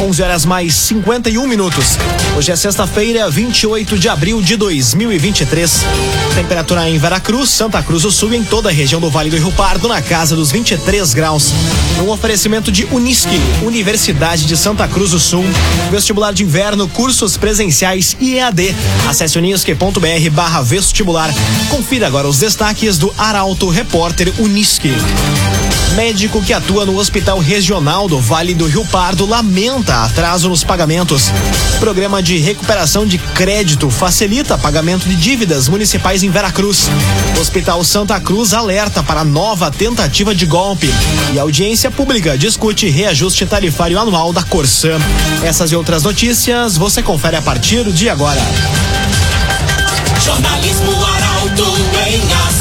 11 horas mais 51 minutos. Hoje é sexta-feira, 28 de abril de 2023. Temperatura em Veracruz, Santa Cruz do Sul e em toda a região do Vale do Rio Pardo na casa dos 23 graus. Um oferecimento de Unisque, Universidade de Santa Cruz do Sul. Vestibular de inverno, cursos presenciais e EAD. Acesse unisque.br barra vestibular. Confira agora os destaques do Arauto Repórter Unisque. Médico que atua no Hospital Regional do Vale do Rio Pardo lamenta atraso nos pagamentos. Programa de recuperação de crédito facilita pagamento de dívidas municipais em Veracruz. Hospital Santa Cruz alerta para nova tentativa de golpe. E audiência pública discute reajuste tarifário anual da Corsã. Essas e outras notícias você confere a partir de agora. Jornalismo Arauto em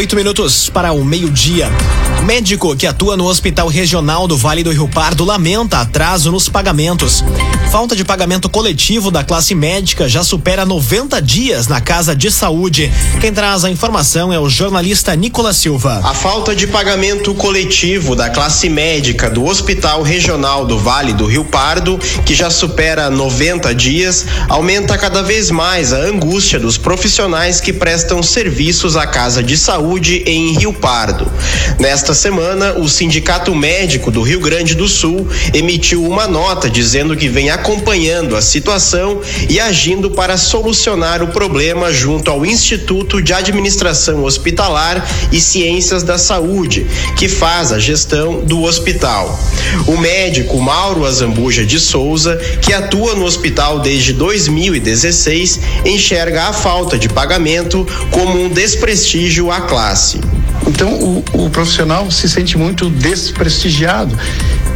Oito minutos para o meio-dia. Médico que atua no Hospital Regional do Vale do Rio Pardo lamenta atraso nos pagamentos. Falta de pagamento coletivo da classe médica já supera 90 dias na Casa de Saúde. Quem traz a informação é o jornalista Nicolas Silva. A falta de pagamento coletivo da classe médica do Hospital Regional do Vale do Rio Pardo, que já supera 90 dias, aumenta cada vez mais a angústia dos profissionais que prestam serviços à Casa de Saúde em Rio Pardo. Nesta semana, o Sindicato Médico do Rio Grande do Sul emitiu uma nota dizendo que vem acompanhando a situação e agindo para solucionar o problema junto ao Instituto de Administração Hospitalar e Ciências da Saúde, que faz a gestão do hospital. O médico Mauro Azambuja de Souza, que atua no hospital desde 2016, enxerga a falta de pagamento como um desprestígio à classe. Então o, o, profissional se sente muito desprestigiado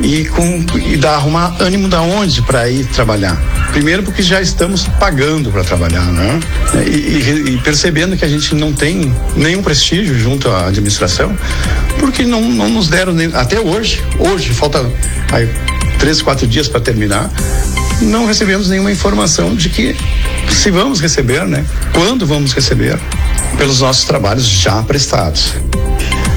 e com e dá arrumar ânimo da onde para ir trabalhar. Primeiro porque já estamos pagando para trabalhar, né? E, e, e, percebendo que a gente não tem nenhum prestígio junto à administração, porque não, não nos deram nem, até hoje. Hoje falta aí, três, quatro dias para terminar. Não recebemos nenhuma informação de que se vamos receber, né? Quando vamos receber pelos nossos trabalhos já prestados.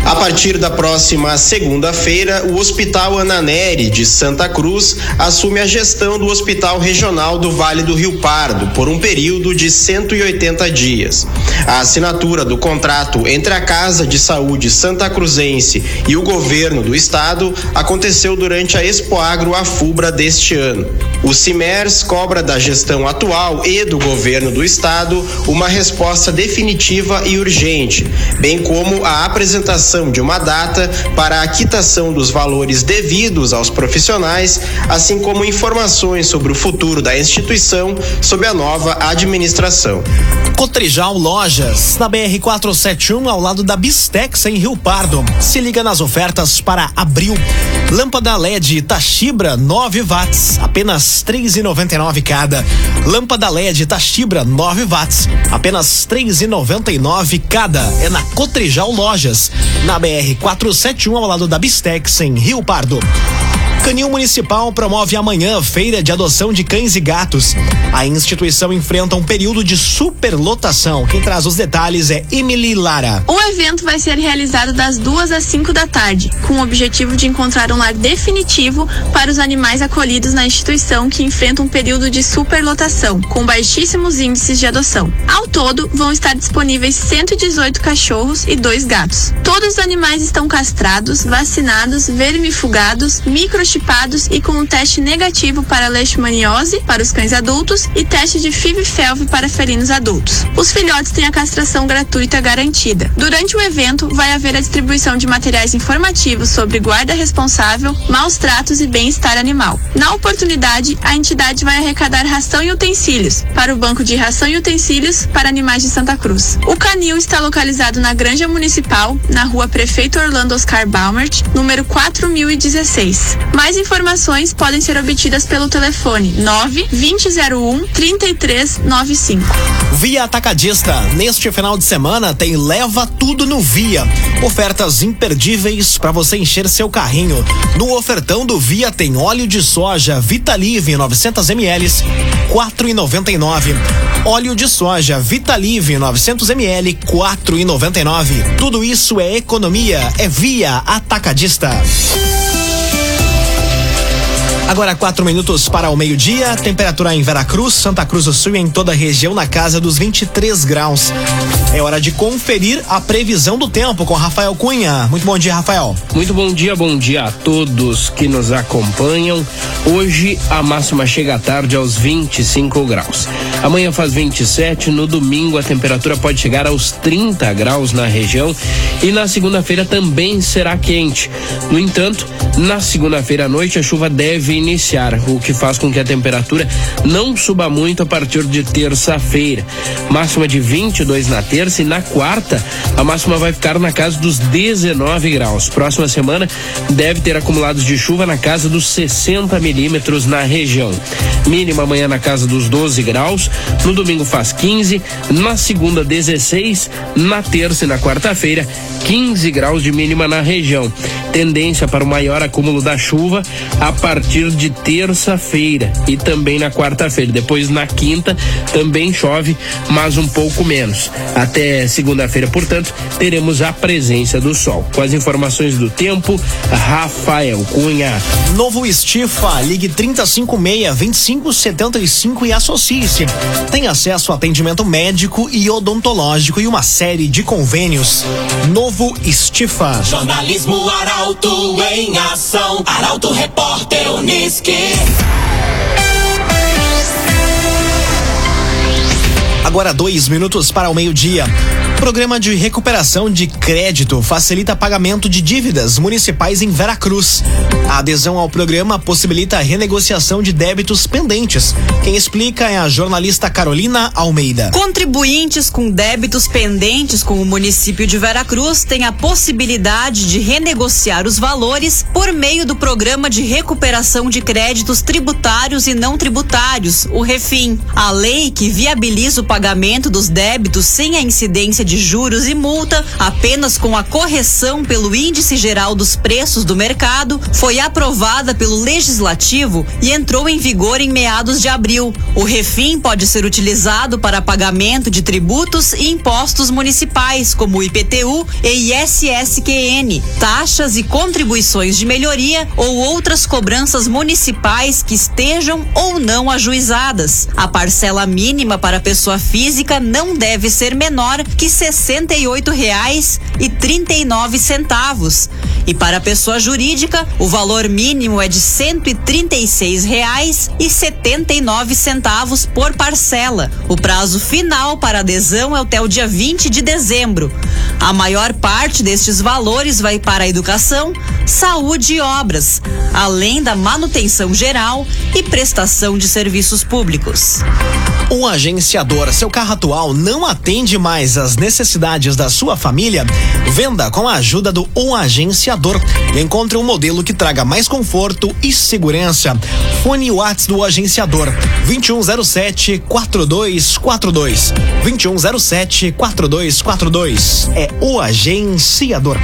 A partir da próxima segunda-feira, o Hospital Ananeri de Santa Cruz assume a gestão do Hospital Regional do Vale do Rio Pardo por um período de 180 dias. A assinatura do contrato entre a Casa de Saúde Santa Cruzense e o governo do estado aconteceu durante a Expoagro Afubra deste ano. O CIMERS cobra da gestão atual e do governo do estado uma resposta definitiva e urgente, bem como a apresentação de uma data para a quitação dos valores devidos aos profissionais, assim como informações sobre o futuro da instituição sob a nova administração. Cotrijal Lojas, na BR 471, ao lado da Bistex, em Rio Pardo. Se liga nas ofertas para abril. Lâmpada LED Tachibra 9 watts, apenas 3,99 cada. Lâmpada LED Tachibra 9 watts, apenas 3,99 cada. É na Cotrijal Lojas, na BR 471, ao lado da Bistex, em Rio Pardo. Canil Municipal promove amanhã feira de adoção de cães e gatos. A instituição enfrenta um período de superlotação. Quem traz os detalhes é Emily Lara. O evento vai ser realizado das duas às cinco da tarde, com o objetivo de encontrar um lar definitivo para os animais acolhidos na instituição que enfrenta um período de superlotação, com baixíssimos índices de adoção. Ao todo, vão estar disponíveis 118 cachorros e dois gatos. Todos os animais estão castrados, vacinados, vermifugados, microchipados e com um teste negativo para leishmaniose para os cães adultos e teste de FIV-FeLV para felinos adultos. Os filhotes têm a castração gratuita garantida. Durante o evento, vai haver a distribuição de materiais informativos sobre guarda responsável, maus tratos e bem-estar animal. Na oportunidade, a entidade vai arrecadar ração e utensílios para o Banco de Ração e Utensílios para Animais de Santa Cruz. O canil está localizado na Granja Municipal, na rua Prefeito Orlando Oscar Baumert, número 4016. Mais Mais informações podem ser obtidas pelo telefone 92001 3395. Via Atacadista. Neste final de semana tem Leva Tudo no Via. Ofertas imperdíveis para você encher seu carrinho. No ofertão do Via tem óleo de soja Vitalive 900 ml, 4,99. Óleo de soja Vitalive 900 ml, 4,99. Tudo isso é economia, é Via Atacadista. Agora quatro minutos para o meio-dia, temperatura em Veracruz, Santa Cruz do Sul e em toda a região na casa dos 23 graus. É hora de conferir a previsão do tempo com Rafael Cunha. Muito bom dia, Rafael. Muito bom dia, bom dia a todos que nos acompanham. Hoje a máxima chega à tarde aos 25 graus. Amanhã faz 27, no domingo a temperatura pode chegar aos 30 graus na região e na segunda-feira também será quente. No entanto, na segunda-feira à noite a chuva deve iniciar, o que faz com que a temperatura não suba muito a partir de terça-feira. Máxima de 22 na terça e na quarta a máxima vai ficar na casa dos 19 graus. Próxima semana deve ter acumulados de chuva na casa dos 60 milímetros na região. Mínima amanhã na casa dos 12 graus, no domingo faz 15, na segunda 16, na terça e na quarta-feira 15 graus de mínima na região. Tendência para o maior acúmulo da chuva a partir de terça-feira e também na quarta-feira. Depois na quinta também chove, mas um pouco menos. Até segunda-feira, portanto, teremos a presença do sol. Com as informações do tempo, Rafael Cunha. Novo Estifa, ligue 356-2575 e associe-se. Tem acesso a atendimento médico e odontológico e uma série de convênios. Novo Estifa. Jornalismo Arauto em ação. Arauto Repórter Uniski. Agora dois minutos para o meio-dia. Programa de recuperação de crédito facilita pagamento de dívidas municipais em Veracruz. A adesão ao programa possibilita a renegociação de débitos pendentes. Quem explica é a jornalista Carolina Almeida. Contribuintes com débitos pendentes com o município de Veracruz têm a possibilidade de renegociar os valores por meio do programa de recuperação de créditos tributários e não tributários, o Refim. A lei que viabiliza o pagamento dos débitos sem a incidência de juros e multa, apenas com a correção pelo índice geral dos preços do mercado, foi aprovada pelo Legislativo e entrou em vigor em meados de abril. O refim pode ser utilizado para pagamento de tributos e impostos municipais, como IPTU e ISSQN, taxas e contribuições de melhoria ou outras cobranças municipais que estejam ou não ajuizadas. A parcela mínima para pessoa física não deve ser menor que R$ reais e para a pessoa jurídica, o valor mínimo é de nove centavos por parcela. O prazo final para adesão é até o dia 20 de dezembro. A maior parte destes valores vai para a educação, saúde e obras, além da manutenção geral e prestação de serviços públicos. Um agenciador, seu carro atual não atende mais às necessidades da sua família? Venda com a ajuda do Um Agenciador encontre um modelo que traga mais conforto e segurança. Fone Whats do Agenciador 2107 4242 2107 4242 é o Agenciador.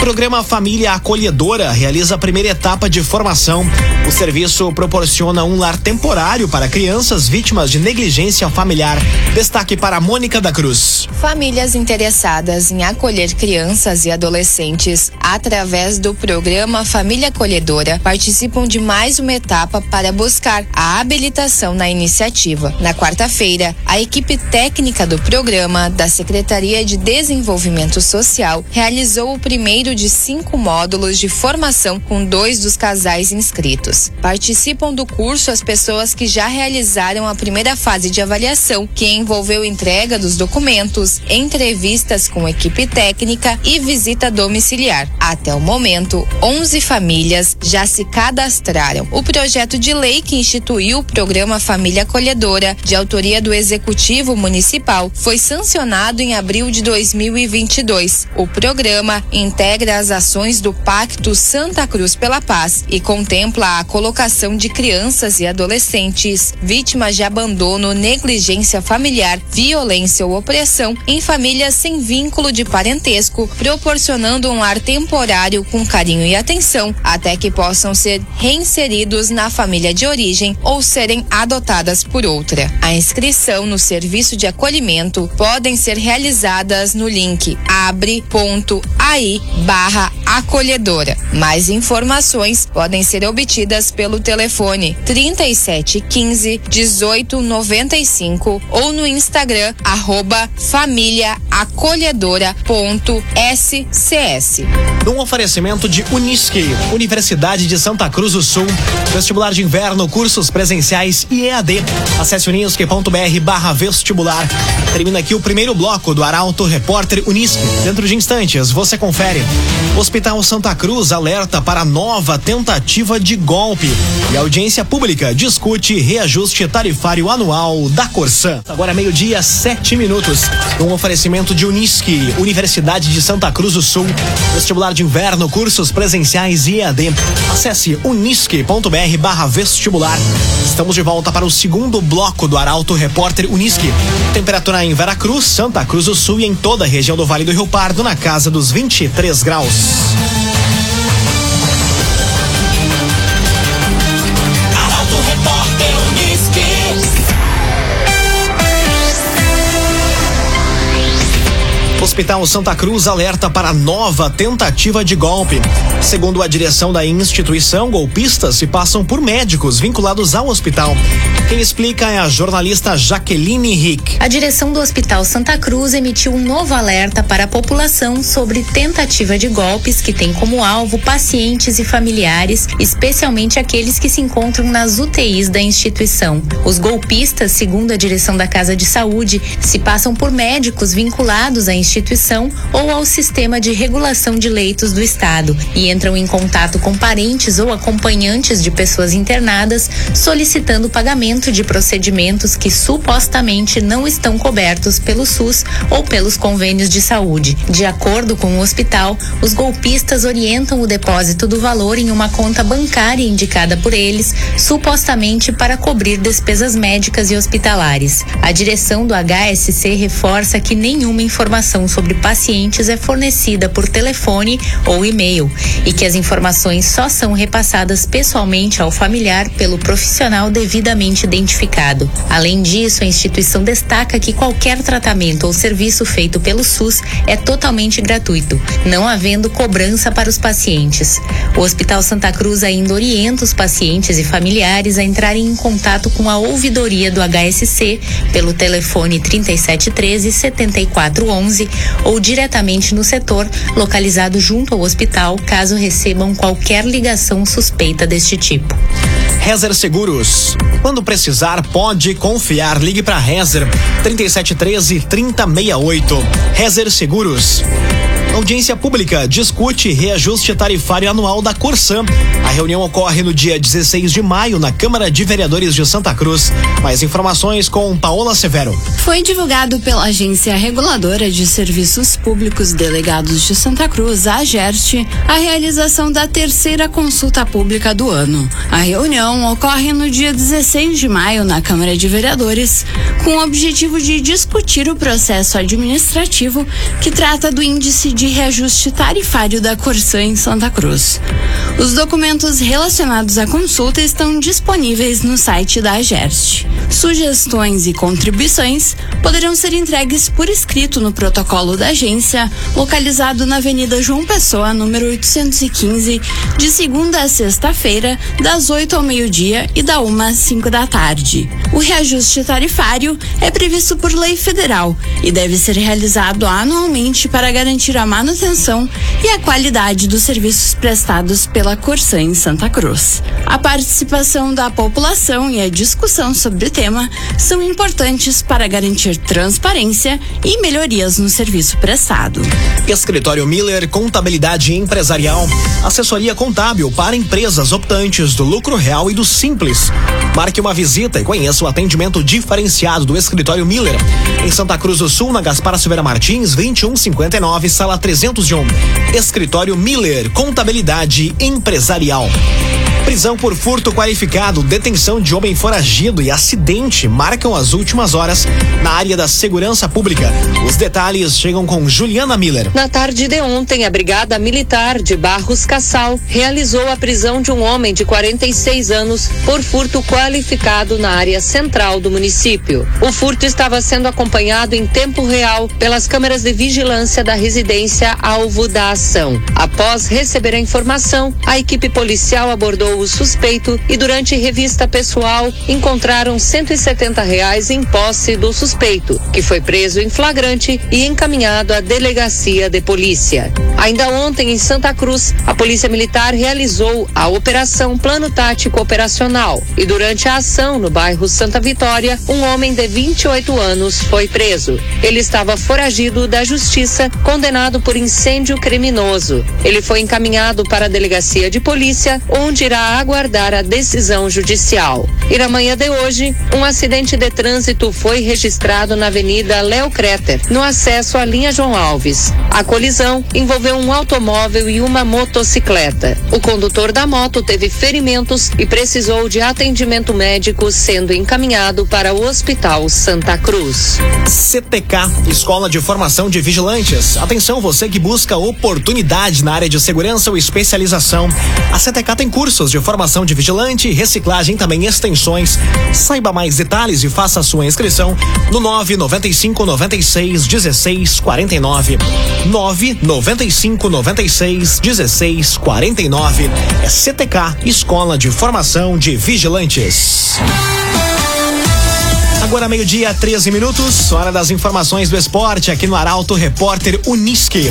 Programa Família Acolhedora realiza a primeira etapa de formação. O serviço proporciona um lar temporário para crianças vítimas de negligência familiar. Destaque para Mônica da Cruz. Famílias interessadas em acolher crianças e adolescentes através do programa Família Acolhedora participam de mais uma etapa para buscar a habilitação na iniciativa. Na quarta-feira, a equipe técnica do programa da Secretaria de Desenvolvimento Social realizou o primeiro de cinco módulos de formação com dois dos casais inscritos. Participam do curso as pessoas que já realizaram a primeira fase de avaliação reunião que envolveu entrega dos documentos, entrevistas com equipe técnica e visita domiciliar. Até o momento, 11 famílias já se cadastraram. O projeto de lei que instituiu o programa Família Acolhedora, de autoria do Executivo Municipal, foi sancionado em abril de 2022. O programa integra as ações do Pacto Santa Cruz pela Paz e contempla a colocação de crianças e adolescentes vítimas de abandono, negligência familiar, violência ou opressão em famílias sem vínculo de parentesco, proporcionando um ar temporário com carinho e atenção até que possam ser reinseridos na família de origem ou serem adotadas por outra. A inscrição no serviço de acolhimento podem ser realizadas no link abre.ai barra acolhedora. Mais informações podem ser obtidas pelo telefone 3715 1895 ou no Instagram arroba família acolhedora.scs. Um oferecimento de Unisque, Universidade de Santa Cruz do Sul, vestibular de inverno, cursos presenciais e EAD. Acesse unisque.br barra vestibular. Termina aqui o primeiro bloco do Arauto Repórter Unisque. Dentro de instantes, você confere. Hospital Santa Cruz alerta para nova tentativa de golpe. E a audiência pública discute reajuste tarifário anual da Corsan. Agora meio-dia, sete minutos. Um oferecimento de Unisque, Universidade de Santa Cruz do Sul. Vestibular de inverno, cursos presenciais e EAD. Acesse unisque.br barra vestibular. Estamos de volta para o segundo bloco do Arauto Repórter Unisque. Temperatura em Veracruz, Santa Cruz do Sul e em toda a região do Vale do Rio Pardo na casa dos 23 graus. Hospital Santa Cruz alerta para nova tentativa de golpe. Segundo a direção da instituição, golpistas se passam por médicos vinculados ao hospital. Quem explica é a jornalista Jaqueline Rick. A direção do Hospital Santa Cruz emitiu um novo alerta para a população sobre tentativa de golpes que tem como alvo pacientes e familiares, especialmente aqueles que se encontram nas UTIs da instituição. Os golpistas, segundo a direção da Casa de Saúde, se passam por médicos vinculados à instituição ou ao sistema de regulação de leitos do Estado e entram em contato com parentes ou acompanhantes de pessoas internadas solicitando pagamento de procedimentos que supostamente não estão cobertos pelo SUS ou pelos convênios de saúde. De acordo com o hospital, os golpistas orientam o depósito do valor em uma conta bancária indicada por eles, supostamente para cobrir despesas médicas e hospitalares. A direção do HSC reforça que nenhuma informação sobre pacientes é fornecida por telefone ou e-mail e que as informações só são repassadas pessoalmente ao familiar pelo profissional devidamente identificado. Além disso, a instituição destaca que qualquer tratamento ou serviço feito pelo SUS é totalmente gratuito, não havendo cobrança para os pacientes. O Hospital Santa Cruz ainda orienta os pacientes e familiares a entrarem em contato com a ouvidoria do HSC pelo telefone 3713 7411 ou diretamente no setor localizado junto ao hospital, caso recebam qualquer ligação suspeita deste tipo. Rezer Seguros. Quando precisar, pode confiar. Ligue para Rezer 3713 3068. Rezer Seguros. Audiência pública discute reajuste tarifário anual da Corsan. A reunião ocorre no dia 16 de maio na Câmara de Vereadores de Santa Cruz. Mais informações com Paola Severo. Foi divulgado pela Agência Reguladora de Serviços Públicos Delegados de Santa Cruz, a AGERT, a realização da terceira consulta pública do ano. A reunião ocorre no dia 16 de maio na Câmara de Vereadores, com o objetivo de discutir o processo administrativo que trata do índice de reajuste tarifário da Corsã em Santa Cruz. Os documentos relacionados à consulta estão disponíveis no site da AGERT. Sugestões e contribuições poderão ser entregues por escrito no protocolo da agência, localizado na Avenida João Pessoa, número 815, de segunda a sexta-feira, das 8 ao meio-dia e da 1 às 5 da tarde. O reajuste tarifário é previsto por lei federal e deve ser realizado anualmente para garantir a manutenção e a qualidade dos serviços prestados pela Corsã em Santa Cruz. A participação da população e a discussão sobre o sistema são importantes para garantir transparência e melhorias no serviço prestado. Escritório Miller Contabilidade Empresarial, assessoria contábil para empresas optantes do lucro real e do simples. Marque uma visita e conheça o atendimento diferenciado do Escritório Miller. Em Santa Cruz do Sul, na Gaspar Silveira Martins, 2159, sala 301. Escritório Miller Contabilidade Empresarial. Prisão por furto qualificado, detenção de homem foragido e acidente marcam as últimas horas na área da segurança pública. Os detalhes chegam com Juliana Miller. Na tarde de ontem, a Brigada Militar de Barros Cassal realizou a prisão de um homem de 46 anos por furto qualificado na área central do município. O furto estava sendo acompanhado em tempo real pelas câmeras de vigilância da residência alvo da ação. Após receber a informação, a equipe policial abordou o suspeito e durante revista pessoal encontraram 170 reais em posse do suspeito, que foi preso em flagrante e encaminhado à delegacia de polícia. Ainda ontem em Santa Cruz, a Polícia Militar realizou a operação Plano Tático Operacional e durante a ação no bairro Santa Vitória, um homem de 28 anos foi preso. Ele estava foragido da justiça, condenado por incêndio criminoso. Ele foi encaminhado para a delegacia de polícia, onde irá aguardar a decisão judicial. E na manhã de hoje, um acidente de trânsito foi registrado na Avenida Léo Creter, no acesso à linha João Alves. A colisão envolveu um automóvel e uma motocicleta. O condutor da moto teve ferimentos e precisou de atendimento médico, sendo encaminhado para o Hospital Santa Cruz. CTK, Escola de Formação de Vigilantes. Atenção, você que busca oportunidade na área de segurança ou especialização. A CTK tem cursos de formação de vigilante, reciclagem também extensões. Saiba mais detalhes e faça sua inscrição no 995 96 16 49. 995 96 16 49. É CTK, Escola de Formação de Vigilantes. Agora meio-dia, 13 minutos, hora das informações do esporte aqui no Arauto Repórter Unisque.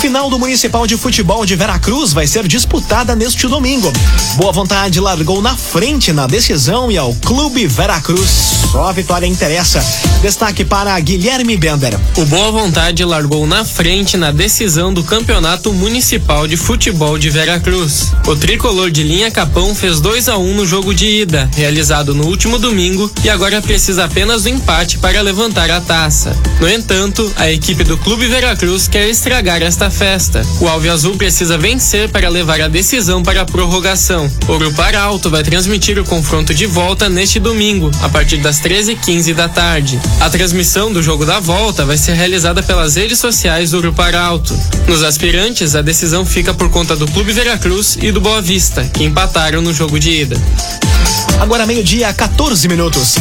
Final do Municipal de Futebol de Veracruz vai ser disputada neste domingo. Boa Vontade largou na frente na decisão e ao Clube Veracruz. Só a vitória interessa. Destaque para Guilherme Bender. O Boa Vontade largou na frente na decisão do Campeonato Municipal de Futebol de Veracruz. O tricolor de linha Capão fez 2 a 1 um no jogo de ida, realizado no último domingo, e agora precisa apenas do empate para levantar a taça. No entanto, a equipe do Clube Veracruz quer estragar esta festa. O Alve Azul precisa vencer para levar a decisão para a prorrogação. O Grupo Arauto vai transmitir o confronto de volta neste domingo, a partir das 13h15 da tarde. A transmissão do jogo da volta vai ser realizada pelas redes sociais do Grupo Arauto. Nos aspirantes, a decisão fica por conta do Clube Veracruz e do Boa Vista, que empataram no jogo de ida. Agora meio-dia, 14 minutos.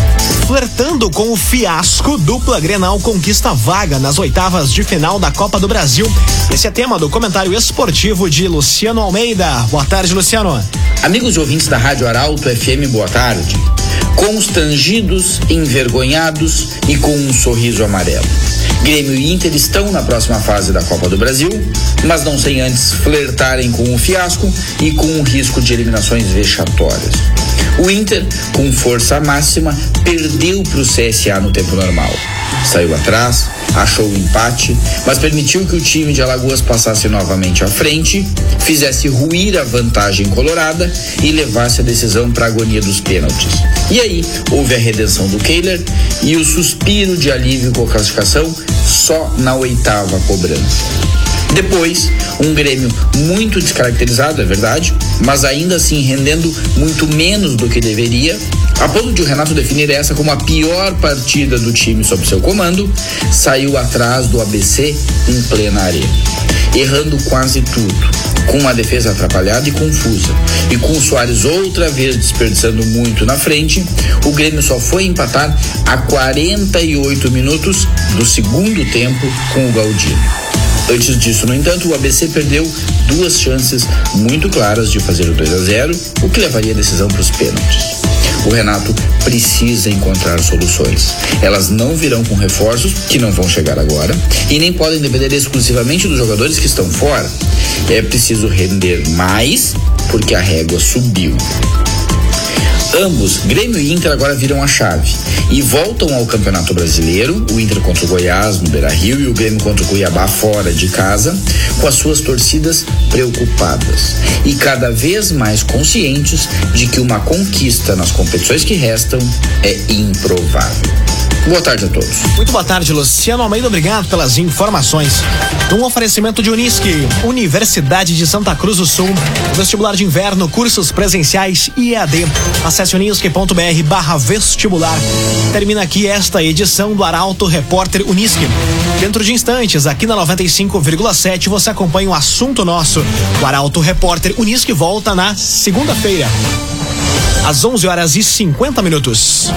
Flertando com o fiasco, dupla Grenal conquista vaga nas oitavas de final da Copa do Brasil. Esse é tema do comentário esportivo de Luciano Almeida. Boa tarde, Luciano. Amigos e ouvintes da Rádio Arauto FM, boa tarde. Constrangidos, envergonhados e com um sorriso amarelo. Grêmio e Inter estão na próxima fase da Copa do Brasil, mas não sem antes flertarem com o fiasco e com o risco de eliminações vexatórias. O Inter, com força máxima, perdeu para o CSA no tempo normal. Saiu atrás, achou o empate, mas permitiu que o time de Alagoas passasse novamente à frente, fizesse ruir a vantagem colorada e levasse a decisão para a agonia dos pênaltis. E aí houve a redenção do Kehler e o suspiro de alívio com a classificação só na oitava cobrança. Depois, um Grêmio muito descaracterizado, é verdade, mas ainda assim rendendo muito menos do que deveria, a ponto de o Renato definir essa como a pior partida do time sob seu comando, saiu atrás do ABC em plena arena, errando quase tudo, com uma defesa atrapalhada e confusa, e com o Soares outra vez desperdiçando muito na frente, o Grêmio só foi empatar a 48 minutos do segundo tempo com o Galdino. Antes disso, no entanto, o ABC perdeu duas chances muito claras de fazer o 2 a 0, o que levaria a decisão para os pênaltis. O Renato precisa encontrar soluções. Elas não virão com reforços, que não vão chegar agora, e nem podem depender exclusivamente dos jogadores que estão fora. É preciso render mais, porque a régua subiu. Ambos, Grêmio e Inter, agora viram a chave e voltam ao Campeonato Brasileiro, o Inter contra o Goiás no Beira-Rio e o Grêmio contra o Cuiabá fora de casa, com as suas torcidas preocupadas e cada vez mais conscientes de que uma conquista nas competições que restam é improvável. Boa tarde a todos. Muito boa tarde, Luciano Almeida. Obrigado pelas informações. Um oferecimento de Unisque, Universidade de Santa Cruz do Sul, vestibular de inverno, cursos presenciais e EAD. Acesse unisque.br barra vestibular. Termina aqui esta edição do Arauto Repórter Unisque. Dentro de instantes, aqui na 95,7, você acompanha o assunto nosso. O Arauto Repórter Unisque volta na segunda-feira, às 11 horas e 50 minutos.